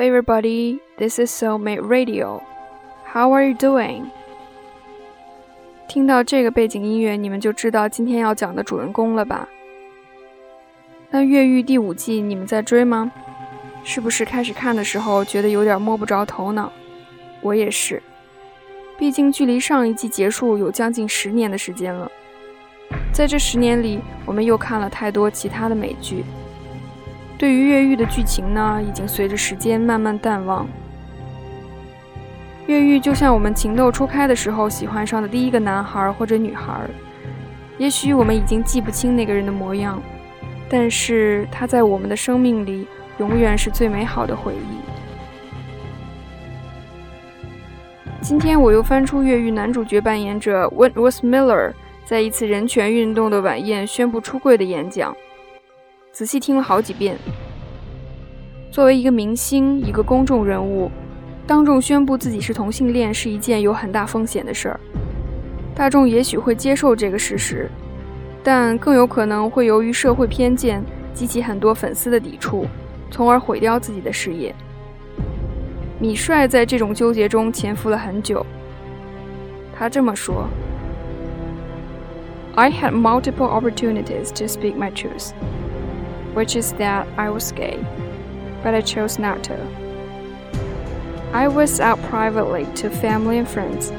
Everybody, this is Soulmate Radio. How are you doing? 听到这个背景音乐，你们就知道今天要讲的主人公了吧？那《越狱》第五季你们在追吗？是不是开始看的时候觉得有点摸不着头脑？我也是，毕竟距离上一季结束有将近十年的时间了。在这十年里，我们又看了太多其他的美剧。对于越狱的剧情呢，已经随着时间慢慢淡忘。越狱就像我们情窦初开的时候喜欢上的第一个男孩或者女孩，也许我们已经记不清那个人的模样，但是他在我们的生命里永远是最美好的回忆。今天我又翻出越狱男主角扮演者 Wentworth Miller 在一次人权运动的晚宴宣布出柜的演讲。仔细听了好几遍。作为一个明星，一个公众人物，当众宣布自己是同性恋是一件有很大风险的事儿。大众也许会接受这个事实，但更有可能会由于社会偏见激起很多粉丝的抵触，从而毁掉自己的事业。米帅在这种纠结中潜伏了很久。他这么说：“I had multiple opportunities to speak my truth.” Which is that I was gay, but I chose not to. I was out privately to family and friends,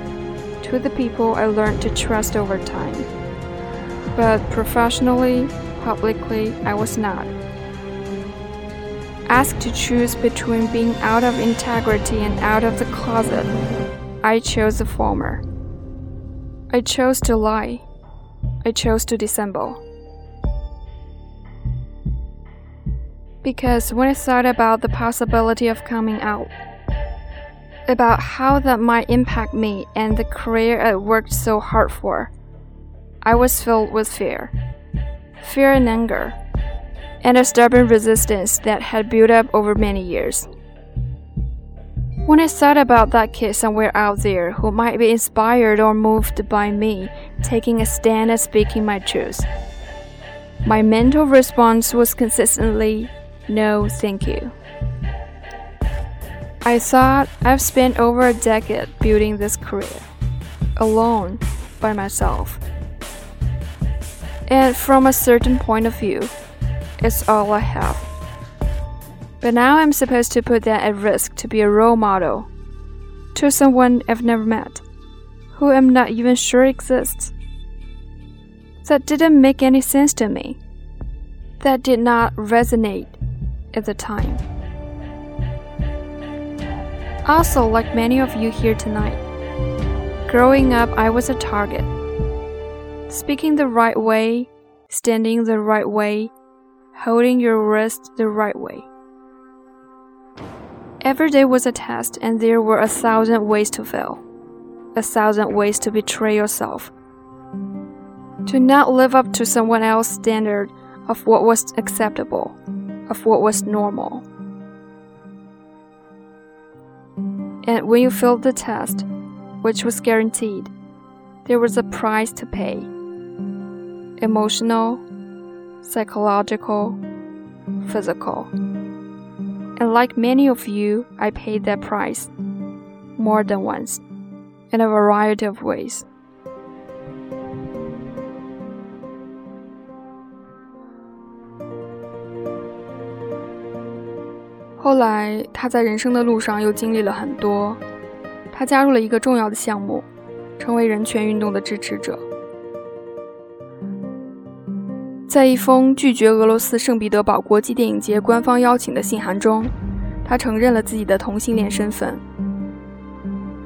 to the people I learned to trust over time. But professionally, publicly, I was not. Asked to choose between being out of integrity and out of the closet, I chose the former. I chose to lie. I chose to dissemble. Because when I thought about the possibility of coming out, about how that might impact me and the career I worked so hard for, I was filled with fear. Fear and anger, and a stubborn resistance that had built up over many years. When I thought about that kid somewhere out there who might be inspired or moved by me taking a stand and speaking my truth, my mental response was consistently no, thank you. I thought I've spent over a decade building this career, alone, by myself. And from a certain point of view, it's all I have. But now I'm supposed to put that at risk to be a role model to someone I've never met, who I'm not even sure exists. That didn't make any sense to me. That did not resonate at the time. Also, like many of you here tonight, growing up, I was a target. Speaking the right way, standing the right way, holding your wrist the right way. Every day was a test, and there were a thousand ways to fail, a thousand ways to betray yourself. To not live up to someone else's standard of what was acceptable of what was normal. And when you failed the test, which was guaranteed, there was a price to pay emotional, psychological, physical. And like many of you, I paid that price more than once in a variety of ways. 后来，他在人生的路上又经历了很多。他加入了一个重要的项目，成为人权运动的支持者。在一封拒绝俄罗斯圣彼得堡国际电影节官方邀请的信函中，他承认了自己的同性恋身份。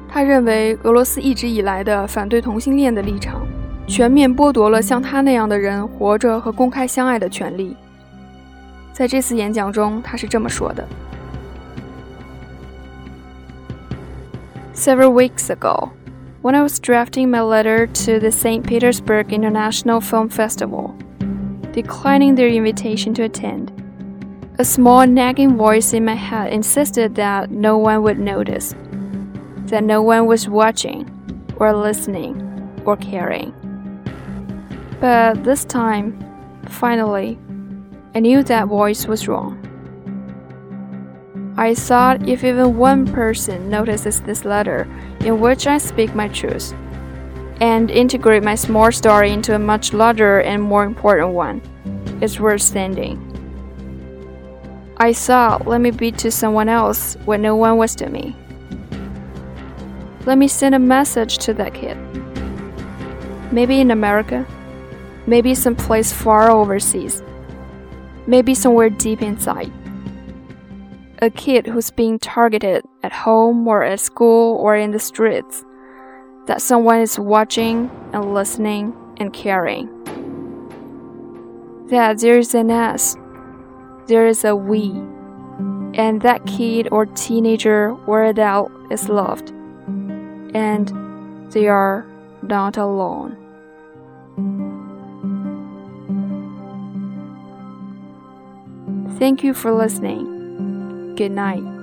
他认为，俄罗斯一直以来的反对同性恋的立场，全面剥夺了像他那样的人活着和公开相爱的权利。在这次演讲中，他是这么说的。Several weeks ago, when I was drafting my letter to the St. Petersburg International Film Festival, declining their invitation to attend, a small nagging voice in my head insisted that no one would notice, that no one was watching, or listening, or caring. But this time, finally, I knew that voice was wrong. I thought if even one person notices this letter in which I speak my truth, and integrate my small story into a much larger and more important one, it's worth sending. I thought, let me be to someone else what no one was to me. Let me send a message to that kid. Maybe in America, maybe someplace far overseas, maybe somewhere deep inside a kid who's being targeted at home or at school or in the streets, that someone is watching and listening and caring. That there is an us, there is a we, and that kid or teenager or adult is loved, and they are not alone. Thank you for listening. Good night.